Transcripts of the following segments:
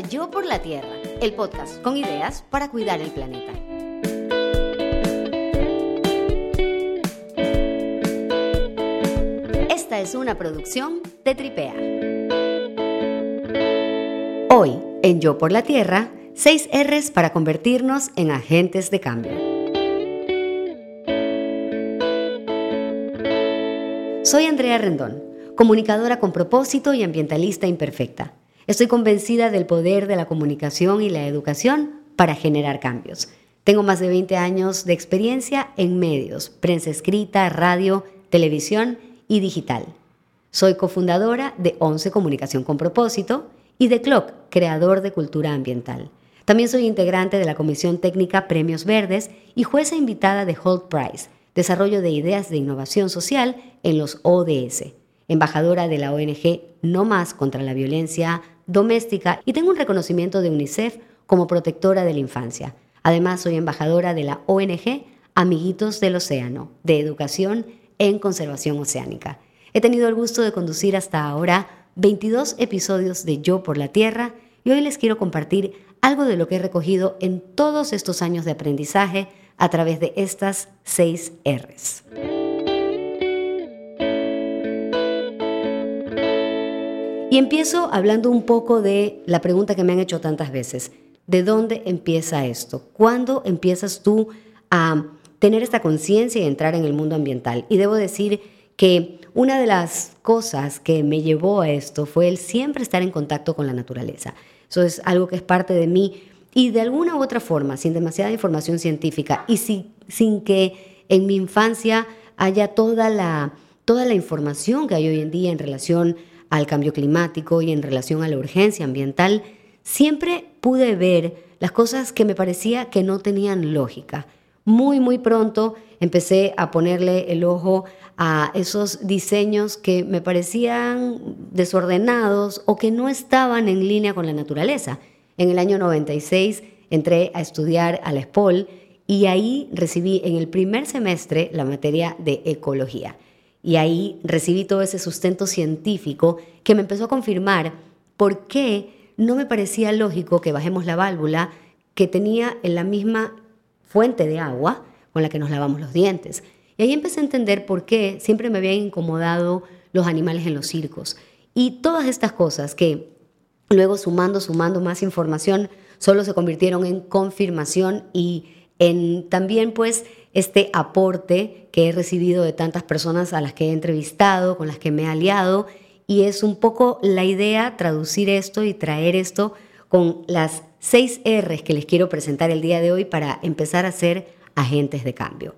Yo por la Tierra, el podcast con ideas para cuidar el planeta. Esta es una producción de Tripea. Hoy, en Yo por la Tierra, 6 R's para convertirnos en agentes de cambio. Soy Andrea Rendón, comunicadora con propósito y ambientalista imperfecta. Estoy convencida del poder de la comunicación y la educación para generar cambios. Tengo más de 20 años de experiencia en medios, prensa escrita, radio, televisión y digital. Soy cofundadora de 11 Comunicación con Propósito y de CLOC, creador de cultura ambiental. También soy integrante de la Comisión Técnica Premios Verdes y jueza invitada de Holt Prize, Desarrollo de Ideas de Innovación Social en los ODS, embajadora de la ONG No Más contra la Violencia Doméstica y tengo un reconocimiento de UNICEF como protectora de la infancia. Además, soy embajadora de la ONG Amiguitos del Océano, de Educación en Conservación Oceánica. He tenido el gusto de conducir hasta ahora 22 episodios de Yo por la Tierra y hoy les quiero compartir algo de lo que he recogido en todos estos años de aprendizaje a través de estas seis R's. Y empiezo hablando un poco de la pregunta que me han hecho tantas veces. ¿De dónde empieza esto? ¿Cuándo empiezas tú a tener esta conciencia y entrar en el mundo ambiental? Y debo decir que una de las cosas que me llevó a esto fue el siempre estar en contacto con la naturaleza. Eso es algo que es parte de mí y de alguna u otra forma, sin demasiada información científica y sin, sin que en mi infancia haya toda la, toda la información que hay hoy en día en relación al cambio climático y en relación a la urgencia ambiental, siempre pude ver las cosas que me parecía que no tenían lógica. Muy, muy pronto empecé a ponerle el ojo a esos diseños que me parecían desordenados o que no estaban en línea con la naturaleza. En el año 96 entré a estudiar a la SPOL y ahí recibí en el primer semestre la materia de ecología. Y ahí recibí todo ese sustento científico que me empezó a confirmar por qué no me parecía lógico que bajemos la válvula que tenía en la misma fuente de agua con la que nos lavamos los dientes. Y ahí empecé a entender por qué siempre me habían incomodado los animales en los circos. Y todas estas cosas que luego sumando, sumando más información, solo se convirtieron en confirmación y en también pues este aporte que he recibido de tantas personas a las que he entrevistado, con las que me he aliado, y es un poco la idea traducir esto y traer esto con las seis R's que les quiero presentar el día de hoy para empezar a ser agentes de cambio.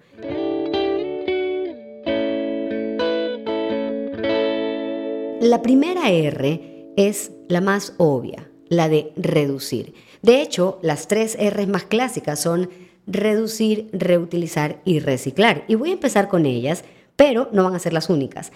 La primera R es la más obvia, la de reducir. De hecho, las tres R's más clásicas son reducir, reutilizar y reciclar. Y voy a empezar con ellas, pero no van a ser las únicas.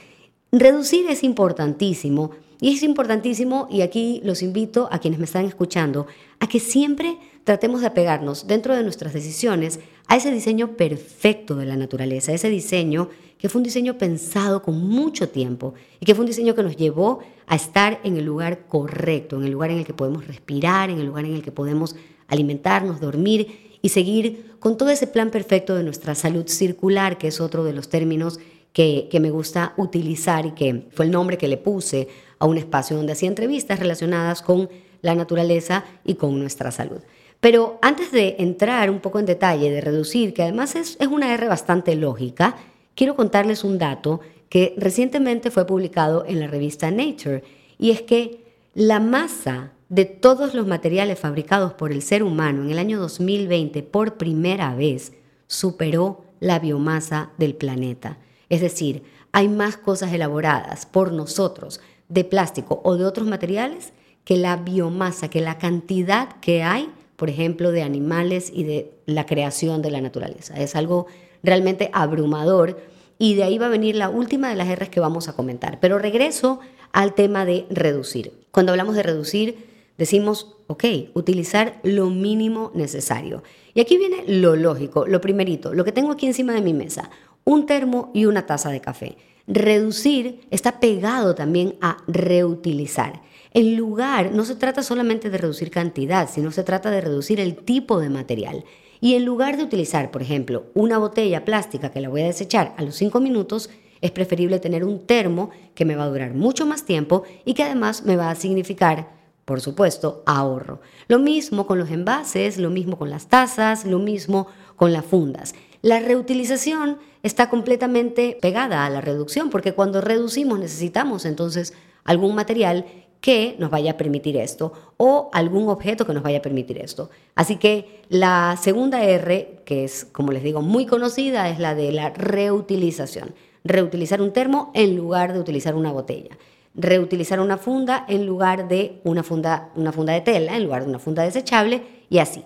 Reducir es importantísimo y es importantísimo, y aquí los invito a quienes me están escuchando, a que siempre tratemos de apegarnos dentro de nuestras decisiones a ese diseño perfecto de la naturaleza, ese diseño que fue un diseño pensado con mucho tiempo y que fue un diseño que nos llevó a estar en el lugar correcto, en el lugar en el que podemos respirar, en el lugar en el que podemos alimentarnos, dormir y seguir con todo ese plan perfecto de nuestra salud circular, que es otro de los términos que, me gusta utilizar y que fue el nombre que le puse a un espacio donde hacía entrevistas relacionadas con la naturaleza y con nuestra salud. Pero antes de entrar un poco en detalle, de reducir, que además es, es una R bastante lógica, quiero contarles un dato que recientemente fue publicado en la revista Nature, y es que la masa de todos los materiales fabricados por el ser humano en el año 2020 por primera vez superó la biomasa del planeta. Es decir, hay más cosas elaboradas por nosotros de plástico o de otros materiales que la biomasa, que la cantidad que hay, por ejemplo, de animales y de la creación de la naturaleza. Es algo realmente abrumador y de ahí va a venir la última de las R's que vamos a comentar. Pero regreso al tema de reducir. Cuando hablamos de reducir, decimos, ok, utilizar lo mínimo necesario. Y aquí viene lo lógico, lo primerito, lo que tengo aquí encima de mi mesa, un termo y una taza de café. Reducir está pegado también a reutilizar. En lugar, no se trata solamente de reducir cantidad, sino se trata de reducir el tipo de material. Y en lugar de utilizar, por ejemplo, una botella plástica que la voy a desechar a los 5 minutos, es preferible tener un termo que me va a durar mucho más tiempo y que además me va a significar, por supuesto, ahorro. Lo mismo con los envases, lo mismo con las tazas, lo mismo con las fundas. La reutilización está completamente pegada a la reducción porque cuando reducimos necesitamos entonces algún material que nos vaya a permitir esto o algún objeto que nos vaya a permitir esto. Así que la segunda R, que es, como les digo, muy conocida, es la de la reutilización. Reutilizar un termo en lugar de utilizar una botella. Reutilizar una funda en lugar de una funda, una funda de tela, en lugar de una funda desechable y así.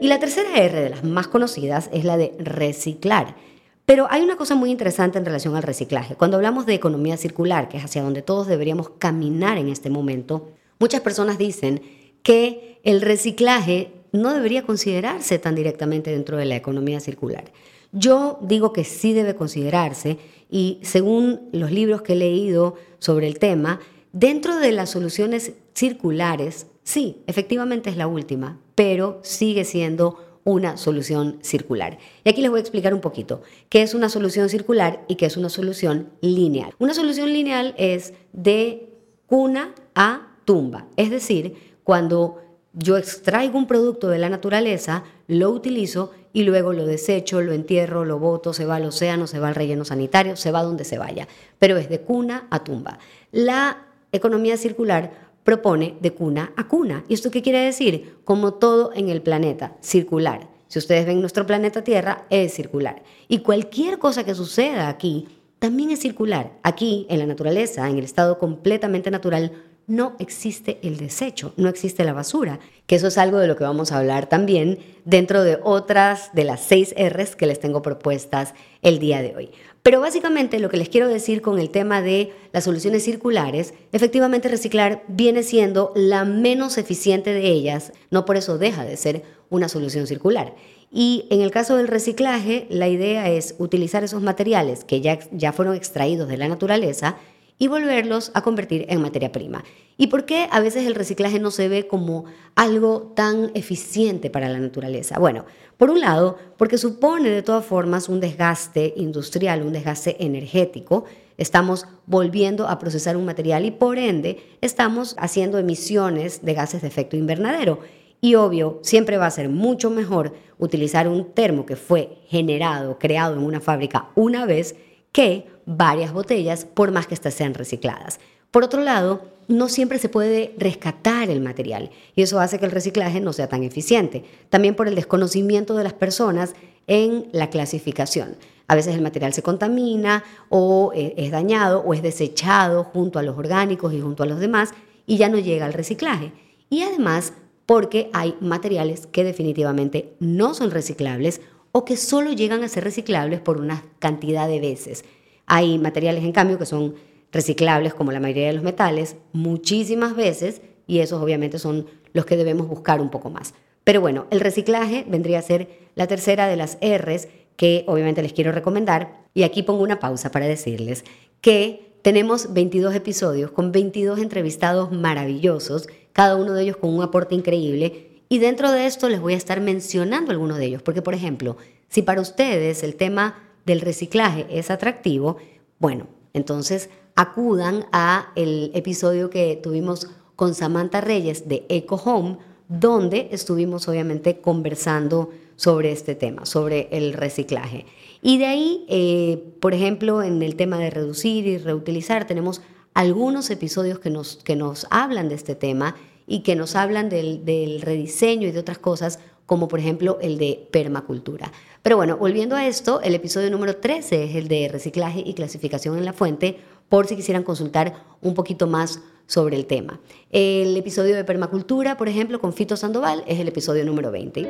Y la tercera R de las más conocidas es la de reciclar. Pero hay una cosa muy interesante en relación al reciclaje. Cuando hablamos de economía circular, que es hacia donde todos deberíamos caminar en este momento, muchas personas dicen que el reciclaje no debería considerarse tan directamente dentro de la economía circular. Yo digo que sí debe considerarse y según los libros que he leído sobre el tema, dentro de las soluciones circulares, sí, efectivamente es la última, pero sigue siendo una solución circular. Y aquí les voy a explicar un poquito qué es una solución circular y qué es una solución lineal. Una solución lineal es de cuna a tumba, es decir, cuando yo extraigo un producto de la naturaleza, lo utilizo y luego lo desecho, lo entierro, lo boto, se va al océano, se va al relleno sanitario, se va donde se vaya, pero es de cuna a tumba. La economía circular propone de cuna a cuna. ¿Y esto qué quiere decir? Como todo en el planeta, circular. Si ustedes ven nuestro planeta Tierra, es circular. Y cualquier cosa que suceda aquí también es circular. Aquí, en la naturaleza, en el estado completamente natural, no existe el desecho, no existe la basura, que eso es algo de lo que vamos a hablar también dentro de otras de las seis R's que les tengo propuestas el día de hoy. Pero básicamente lo que les quiero decir con el tema de las soluciones circulares, efectivamente reciclar viene siendo la menos eficiente de ellas, no por eso deja de ser una solución circular. Y en el caso del reciclaje, la idea es utilizar esos materiales que ya, ya fueron extraídos de la naturaleza y volverlos a convertir en materia prima. ¿Y por qué a veces el reciclaje no se ve como algo tan eficiente para la naturaleza? Bueno, por un lado, porque supone de todas formas un desgaste industrial, un desgaste energético. Estamos volviendo a procesar un material y por ende estamos haciendo emisiones de gases de efecto invernadero. Y obvio, siempre va a ser mucho mejor utilizar un termo que fue generado, creado en una fábrica una vez, que varias botellas, por más que éstas sean recicladas. Por otro lado, no siempre se puede rescatar el material y eso hace que el reciclaje no sea tan eficiente. También por el desconocimiento de las personas en la clasificación. A veces el material se contamina o eh, es dañado o es desechado junto a los orgánicos y junto a los demás y ya no llega al reciclaje. Y además porque hay materiales que definitivamente no son reciclables o que solo llegan a ser reciclables por una cantidad de veces. Hay materiales, en cambio, que son reciclables, como la mayoría de los metales, muchísimas veces, y esos obviamente son los que debemos buscar un poco más. Pero bueno, el reciclaje vendría a ser la tercera de las R's que obviamente les quiero recomendar. Y aquí pongo una pausa para decirles que tenemos 22 episodios con 22 entrevistados maravillosos, cada uno de ellos con un aporte increíble y dentro de esto les voy a estar mencionando algunos de ellos, porque por ejemplo, si para ustedes el tema del reciclaje es atractivo, bueno, entonces acudan a el episodio que tuvimos con Samantha Reyes de Eco Home, donde estuvimos obviamente conversando sobre este tema, sobre el reciclaje. Y de ahí, eh, por ejemplo, en el tema de reducir y reutilizar, tenemos algunos episodios que nos, que nos hablan de este tema y que nos hablan del, rediseño y de otras cosas, como por ejemplo el de permacultura. Pero bueno, volviendo a esto, el episodio número 13 es el de reciclaje y clasificación en la fuente, por si quisieran consultar un poquito más sobre el tema. El episodio de permacultura, por ejemplo, con Fito Sandoval, es el episodio número 20.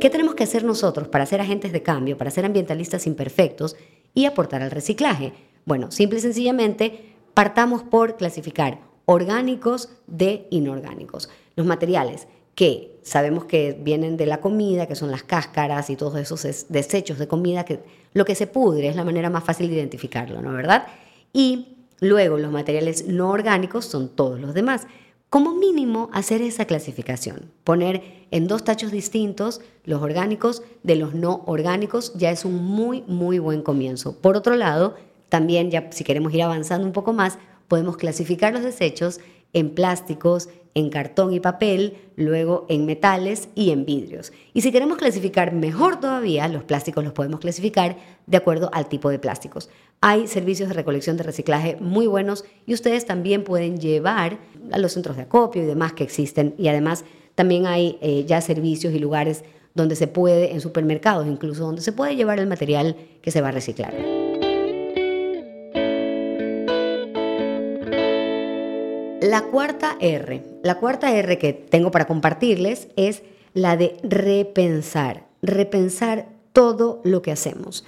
¿Qué tenemos que hacer nosotros para ser agentes de cambio, para ser ambientalistas imperfectos y aportar al reciclaje? Bueno, simple y sencillamente partamos por clasificar orgánicos de inorgánicos. Los materiales que sabemos que vienen de la comida, que son las cáscaras y todos esos desechos de comida, que lo que se pudre es la manera más fácil de identificarlo, ¿no? ¿Verdad? Y luego los materiales no orgánicos son todos los demás. Como mínimo, hacer esa clasificación, poner en dos tachos distintos los orgánicos de los no orgánicos, ya es un muy, muy buen comienzo. Por otro lado, también ya si queremos ir avanzando un poco más, podemos clasificar los desechos en plásticos, en cartón y papel, luego en metales y en vidrios. Y si queremos clasificar mejor todavía, los plásticos los podemos clasificar de acuerdo al tipo de plásticos. Hay servicios de recolección de reciclaje muy buenos y ustedes también pueden llevar a los centros de acopio y demás que existen. Y además también hay eh, ya servicios y lugares donde se puede, en supermercados incluso, donde se puede llevar el material que se va a reciclar. La cuarta R, la cuarta R que tengo para compartirles es la de repensar, repensar todo lo que hacemos.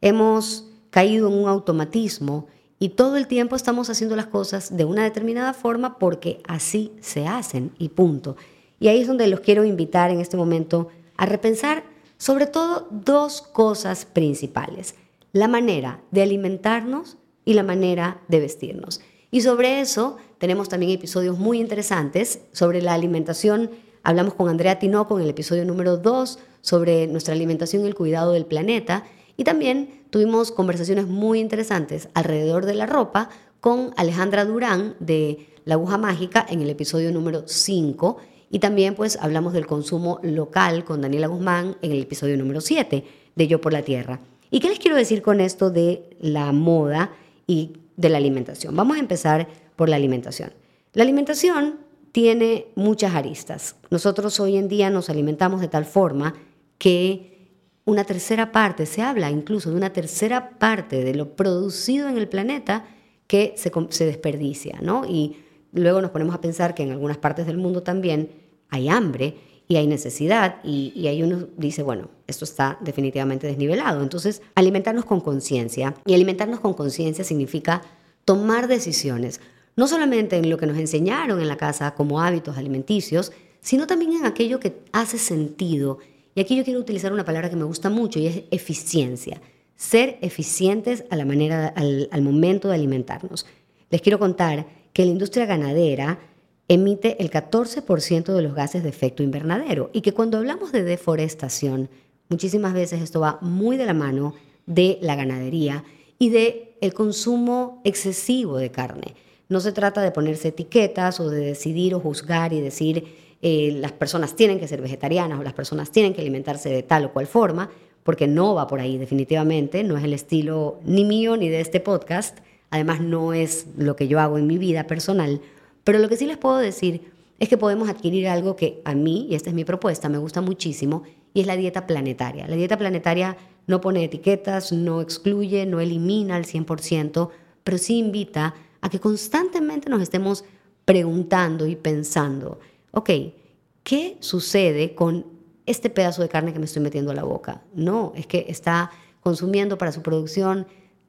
Hemos caído en un automatismo y todo el tiempo estamos haciendo las cosas de una determinada forma porque así se hacen y punto. Y ahí es donde los quiero invitar en este momento a repensar sobre todo dos cosas principales, la manera de alimentarnos y la manera de vestirnos. Y sobre eso tenemos también episodios muy interesantes sobre la alimentación. Hablamos con Andrea Tinoco en el episodio número 2 sobre nuestra alimentación y el cuidado del planeta. Y también tuvimos conversaciones muy interesantes alrededor de la ropa con Alejandra Durán de La Aguja Mágica en el episodio número 5. Y también pues hablamos del consumo local con Daniela Guzmán en el episodio número 7 de Yo por la Tierra. ¿Y qué les quiero decir con esto de la moda y de la alimentación? Vamos a empezar por la alimentación. La alimentación tiene muchas aristas. Nosotros hoy en día nos alimentamos de tal forma que una tercera parte, se habla incluso de una tercera parte de lo producido en el planeta que se, desperdicia, ¿no? Y luego nos ponemos a pensar que en algunas partes del mundo también hay hambre y hay necesidad y, y ahí uno dice, bueno, esto está definitivamente desnivelado. Entonces, alimentarnos con conciencia y alimentarnos con conciencia significa tomar decisiones, no solamente en lo que nos enseñaron en la casa como hábitos alimenticios, sino también en aquello que hace sentido. Y aquí yo quiero utilizar una palabra que me gusta mucho y es eficiencia. Ser eficientes a la manera, al, momento de alimentarnos. Les quiero contar que la industria ganadera emite el 14% de los gases de efecto invernadero y que cuando hablamos de deforestación, muchísimas veces esto va muy de la mano de la ganadería y de el consumo excesivo de carne. No se trata de ponerse etiquetas o de decidir o juzgar y decir eh, las personas tienen que ser vegetarianas o las personas tienen que alimentarse de tal o cual forma, porque no va por ahí definitivamente, no es el estilo ni mío ni de este podcast, además no es lo que yo hago en mi vida personal, pero lo que sí les puedo decir es que podemos adquirir algo que a mí, y esta es mi propuesta, me gusta muchísimo, y es la dieta planetaria. La dieta planetaria no pone etiquetas, no excluye, no elimina al 100%, pero sí invita a que constantemente nos estemos preguntando y pensando, ok, ¿qué sucede con este pedazo de carne que me estoy metiendo a la boca? No, es que está consumiendo para su producción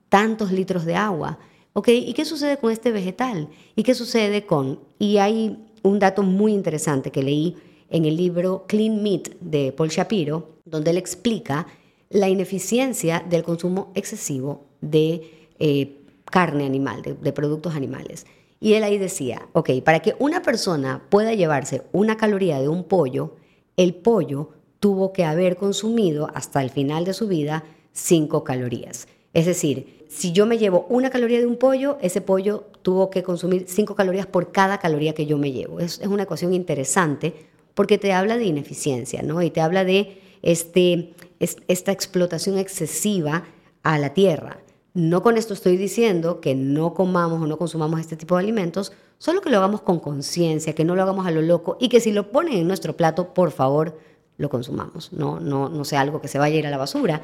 tantos litros de agua. Ok, ¿y qué sucede con este vegetal? ¿Y qué sucede con...? Y hay un dato muy interesante que leí en el libro Clean Meat de Paul Shapiro, donde él explica la ineficiencia del consumo excesivo de eh, carne animal, de, productos animales. Y él ahí decía, ok, para que una persona pueda llevarse una caloría de un pollo, el pollo tuvo que haber consumido hasta el final de su vida 5 calorías. Es decir, si yo me llevo una caloría de un pollo, ese pollo tuvo que consumir 5 calorías por cada caloría que yo me llevo. Es, es, una ecuación interesante porque te habla de ineficiencia, ¿no? Y te habla de este, esta explotación excesiva a la tierra. No con esto estoy diciendo que no comamos o no consumamos este tipo de alimentos, solo que lo hagamos con conciencia, que no lo hagamos a lo loco y que si lo ponen en nuestro plato, por favor, lo consumamos, no, no, no sea algo que se vaya a ir a la basura.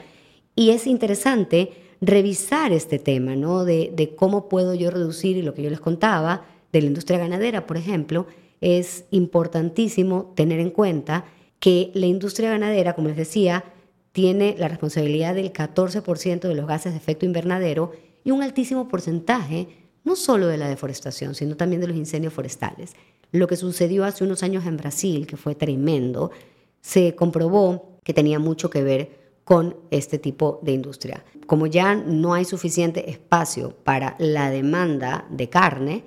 Y es interesante revisar este tema, ¿no? De, cómo puedo yo reducir, y lo que yo les contaba, de la industria ganadera, por ejemplo, es importantísimo tener en cuenta que la industria ganadera, como les decía, tiene la responsabilidad del 14% de los gases de efecto invernadero y un altísimo porcentaje no solo de la deforestación, sino también de los incendios forestales. Lo que sucedió hace unos años en Brasil, que fue tremendo, se comprobó que tenía mucho que ver con este tipo de industria. Como ya no hay suficiente espacio para la demanda de carne,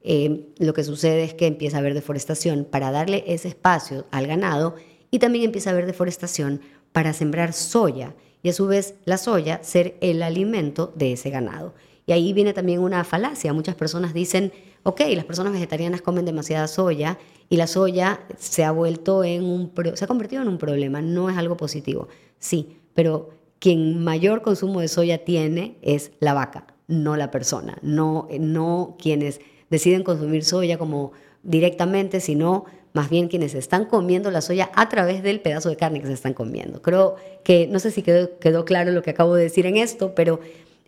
eh, lo que sucede es que empieza a haber deforestación para darle ese espacio al ganado y también empieza a haber deforestación para sembrar soya y a su vez la soya ser el alimento de ese ganado. Y ahí viene también una falacia. Muchas personas dicen, ok, las personas vegetarianas comen demasiada soya y la soya se ha vuelto en un, se ha convertido en un problema, no es algo positivo. Sí, pero quien mayor consumo de soya tiene es la vaca, no la persona, no, no quienes deciden consumir soya como directamente, sino más bien quienes están comiendo la soya a través del pedazo de carne que se están comiendo. Creo que, no sé si quedó, quedó claro lo que acabo de decir en esto, pero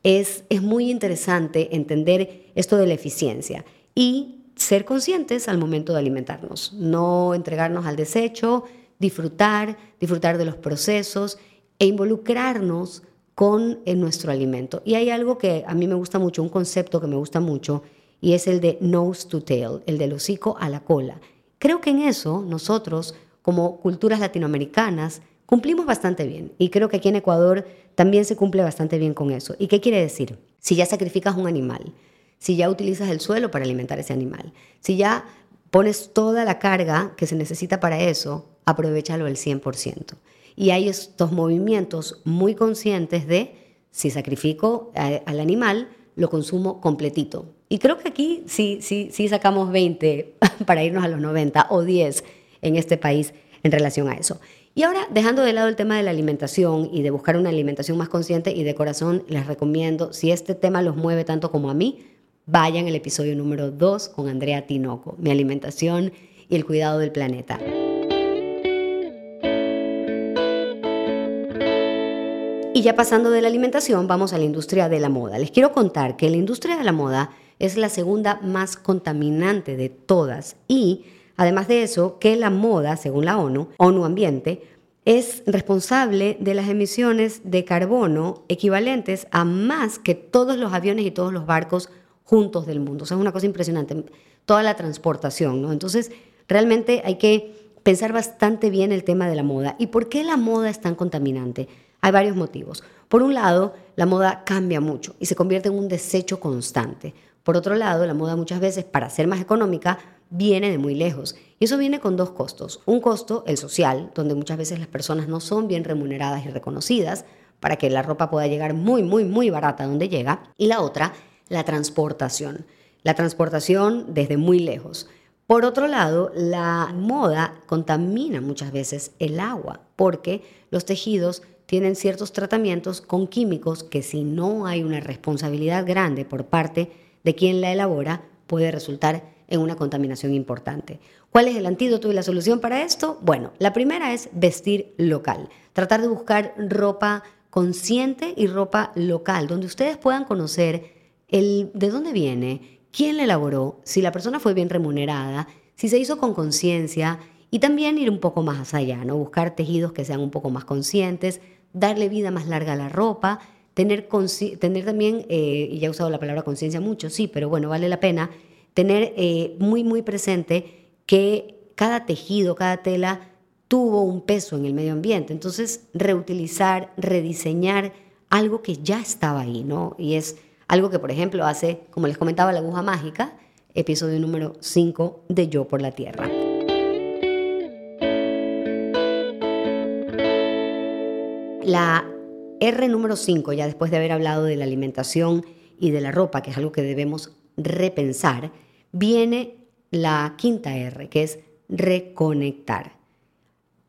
es, es muy interesante entender esto de la eficiencia y ser conscientes al momento de alimentarnos, no entregarnos al desecho, disfrutar, disfrutar de los procesos e involucrarnos con nuestro alimento. Y hay algo que a mí me gusta mucho, un concepto que me gusta mucho, y es el de nose to tail, el del hocico a la cola. Creo que en eso nosotros, como culturas latinoamericanas, cumplimos bastante bien. Y creo que aquí en Ecuador también se cumple bastante bien con eso. ¿Y qué quiere decir? Si ya sacrificas un animal, si ya utilizas el suelo para alimentar ese animal, si ya pones toda la carga que se necesita para eso, aprovechalo al 100%. Y hay estos movimientos muy conscientes de si sacrifico al animal, lo consumo completito. Y creo que aquí sí, sí, sí sacamos 20 para irnos a los 90 o 10 en este país en relación a eso. Y ahora, dejando de lado el tema de la alimentación y de buscar una alimentación más consciente y de corazón, les recomiendo, si este tema los mueve tanto como a mí, vayan al episodio número 2 con Andrea Tinoco, mi alimentación y el cuidado del planeta. Y ya pasando de la alimentación, vamos a la industria de la moda. Les quiero contar que la industria de la moda es la segunda más contaminante de todas y, además de eso, que la moda, según la ONU, ONU Ambiente, es responsable de las emisiones de carbono equivalentes a más que todos los aviones y todos los barcos juntos del mundo. O sea, es una cosa impresionante, toda la transportación, ¿no? Entonces, realmente hay que pensar bastante bien el tema de la moda. ¿Y por qué la moda es tan contaminante? Hay varios motivos. Por un lado, la moda cambia mucho y se convierte en un desecho constante. Por otro lado, la moda muchas veces, para ser más económica, viene de muy lejos. Y eso viene con dos costos. Un costo, el social, donde muchas veces las personas no son bien remuneradas y reconocidas para que la ropa pueda llegar muy, muy, muy barata donde llega. Y la otra, la transportación. La transportación desde muy lejos. Por otro lado, la moda contamina muchas veces el agua porque los tejidos tienen ciertos tratamientos con químicos que si no hay una responsabilidad grande por parte de quien la elabora, puede resultar en una contaminación importante. ¿Cuál es el antídoto y la solución para esto? Bueno, la primera es vestir local, tratar de buscar ropa consciente y ropa local, donde ustedes puedan conocer el, de dónde viene, quién la elaboró, si la persona fue bien remunerada, si se hizo con conciencia y también ir un poco más allá, ¿no? buscar tejidos que sean un poco más conscientes, darle vida más larga a la ropa, tener, tener también, eh, y ya he usado la palabra conciencia mucho, sí, pero bueno, vale la pena, tener eh, muy, muy presente que cada tejido, cada tela tuvo un peso en el medio ambiente. Entonces, reutilizar, rediseñar algo que ya estaba ahí, ¿no? Y es algo que, por ejemplo, hace, como les comentaba, la aguja mágica, episodio número 5 de Yo por la Tierra. La R número 5, ya después de haber hablado de la alimentación y de la ropa, que es algo que debemos repensar, viene la quinta R, que es reconectar.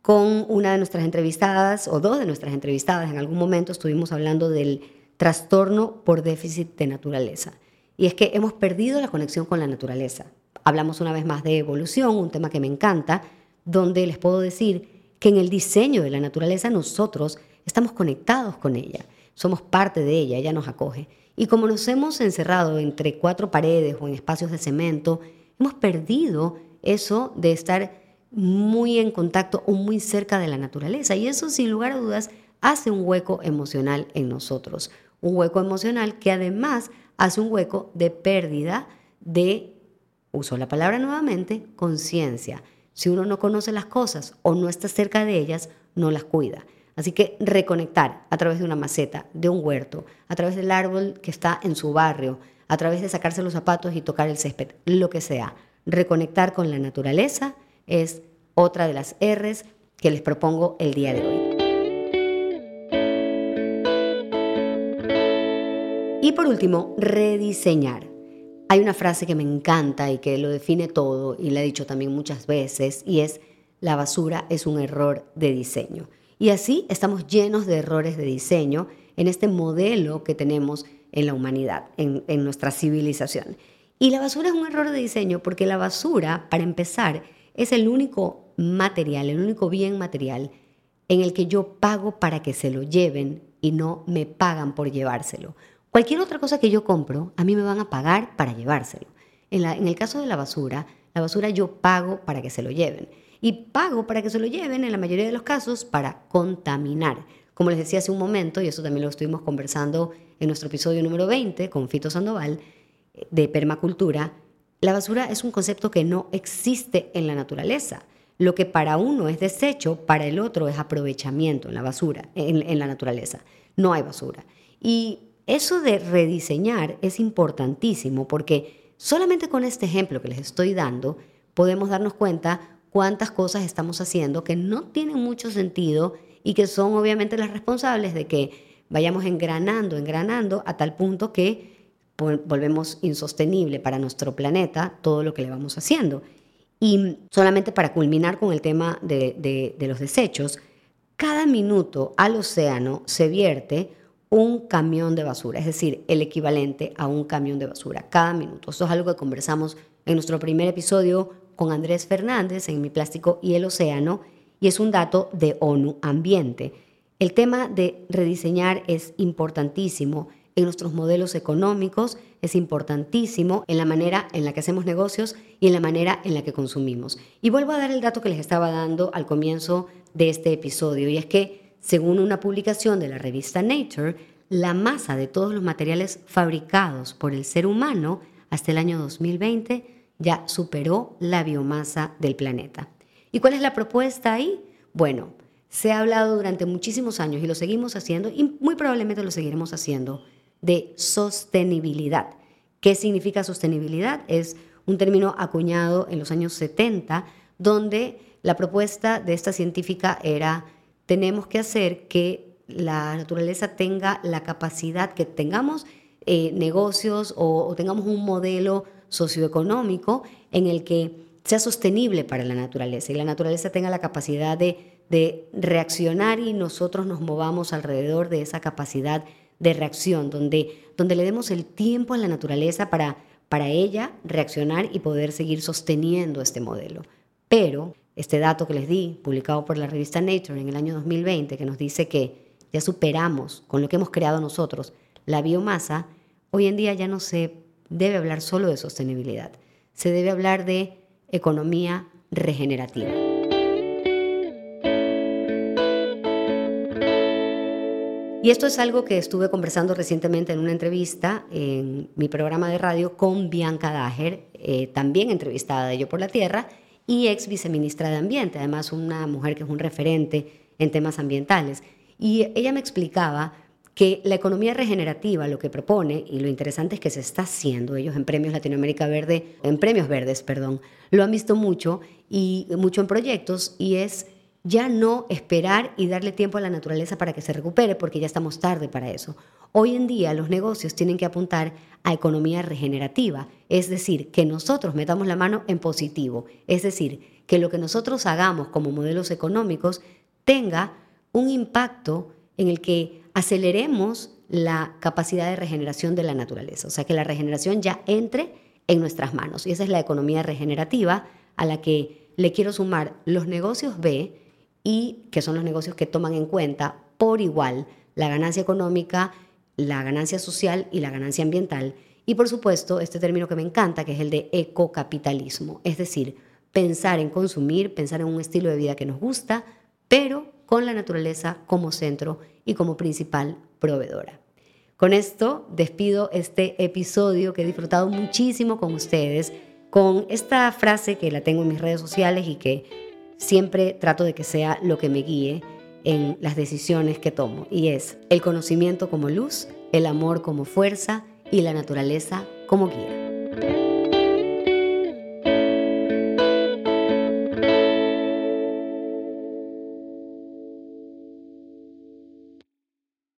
Con una de nuestras entrevistadas, o dos de nuestras entrevistadas, en algún momento estuvimos hablando del trastorno por déficit de naturaleza. Y es que hemos perdido la conexión con la naturaleza. Hablamos una vez más de evolución, un tema que me encanta, donde les puedo decir que en el diseño de la naturaleza nosotros estamos conectados con ella, somos parte de ella, ella nos acoge. Y como nos hemos encerrado entre cuatro paredes o en espacios de cemento, hemos perdido eso de estar muy en contacto o muy cerca de la naturaleza. Y eso, sin lugar a dudas, hace un hueco emocional en nosotros. Un hueco emocional que además hace un hueco de pérdida de, uso la palabra nuevamente, conciencia. Si uno no conoce las cosas o no está cerca de ellas, no las cuida. Así que reconectar a través de una maceta, de un huerto, a través del árbol que está en su barrio, a través de sacarse los zapatos y tocar el césped, lo que sea. Reconectar con la naturaleza es otra de las R's que les propongo el día de hoy. Y por último, rediseñar. Hay una frase que me encanta y que lo define todo y la he dicho también muchas veces y es la basura es un error de diseño. Y así estamos llenos de errores de diseño en este modelo que tenemos en la humanidad, en, nuestra civilización. Y la basura es un error de diseño porque la basura, para empezar, es el único material, el único bien material en el que yo pago para que se lo lleven y no me pagan por llevárselo. Cualquier otra cosa que yo compro, a mí me van a pagar para llevárselo. En el caso de la basura, la basura yo pago para que se lo lleven. Y pago para que se lo lleven, en la mayoría de los casos, para contaminar. Como les decía hace un momento, y eso también lo estuvimos conversando en nuestro episodio número 20 con Fito Sandoval, de permacultura, la basura es un concepto que no existe en la naturaleza. Lo que para uno es desecho, para el otro es aprovechamiento en la basura, en, la naturaleza. No hay basura. Y eso de rediseñar es importantísimo porque solamente con este ejemplo que les estoy dando podemos darnos cuenta cuántas cosas estamos haciendo que no tienen mucho sentido y que son obviamente las responsables de que vayamos engranando, engranando a tal punto que volvemos insostenible para nuestro planeta todo lo que le vamos haciendo. Y solamente para culminar con el tema de, los desechos, cada minuto al océano se vierte un camión de basura, es decir, el equivalente a un camión de basura, cada minuto. Eso es algo que conversamos en nuestro primer episodio con Andrés Fernández en Mi Plástico y el Océano, y es un dato de ONU Ambiente. El tema de rediseñar es importantísimo en nuestros modelos económicos, es importantísimo en la manera en la que hacemos negocios y en la manera en la que consumimos. Y vuelvo a dar el dato que les estaba dando al comienzo de este episodio, y es que, según una publicación de la revista Nature, la masa de todos los materiales fabricados por el ser humano hasta el año 2020 ya superó la biomasa del planeta. ¿Y cuál es la propuesta ahí? Bueno, se ha hablado durante muchísimos años y lo seguimos haciendo y muy probablemente lo seguiremos haciendo de sostenibilidad. ¿Qué significa sostenibilidad? Es un término acuñado en los años 70, donde la propuesta de esta científica era, tenemos que hacer que la naturaleza tenga la capacidad, que tengamos eh, negocios o, tengamos un modelo socioeconómico en el que sea sostenible para la naturaleza y la naturaleza tenga la capacidad de, de reaccionar y nosotros nos movamos alrededor de esa capacidad de reacción, donde, donde le demos el tiempo a la naturaleza para, para ella reaccionar y poder seguir sosteniendo este modelo. Pero este dato que les di, publicado por la revista Nature en el año 2020, que nos dice que ya superamos con lo que hemos creado nosotros la biomasa, hoy en día ya no se debe hablar solo de sostenibilidad, se debe hablar de economía regenerativa. Y esto es algo que estuve conversando recientemente en una entrevista en mi programa de radio con Bianca Dager, eh, también entrevistada de Yo por la Tierra, y ex viceministra de Ambiente, además una mujer que es un referente en temas ambientales. Y ella me explicaba que la economía regenerativa lo que propone, y lo interesante es que se está haciendo, ellos en Premios Latinoamérica Verde, en Premios Verdes, perdón, lo han visto mucho y mucho en proyectos, y es ya no esperar y darle tiempo a la naturaleza para que se recupere, porque ya estamos tarde para eso. Hoy en día los negocios tienen que apuntar a economía regenerativa, es decir, que nosotros metamos la mano en positivo, es decir, que lo que nosotros hagamos como modelos económicos tenga un impacto en el que aceleremos la capacidad de regeneración de la naturaleza, o sea, que la regeneración ya entre en nuestras manos. Y esa es la economía regenerativa a la que le quiero sumar los negocios B, y que son los negocios que toman en cuenta por igual la ganancia económica, la ganancia social y la ganancia ambiental. Y por supuesto, este término que me encanta, que es el de ecocapitalismo, es decir, pensar en consumir, pensar en un estilo de vida que nos gusta, pero con la naturaleza como centro y como principal proveedora. Con esto despido este episodio que he disfrutado muchísimo con ustedes, con esta frase que la tengo en mis redes sociales y que siempre trato de que sea lo que me guíe en las decisiones que tomo. Y es el conocimiento como luz, el amor como fuerza y la naturaleza como guía.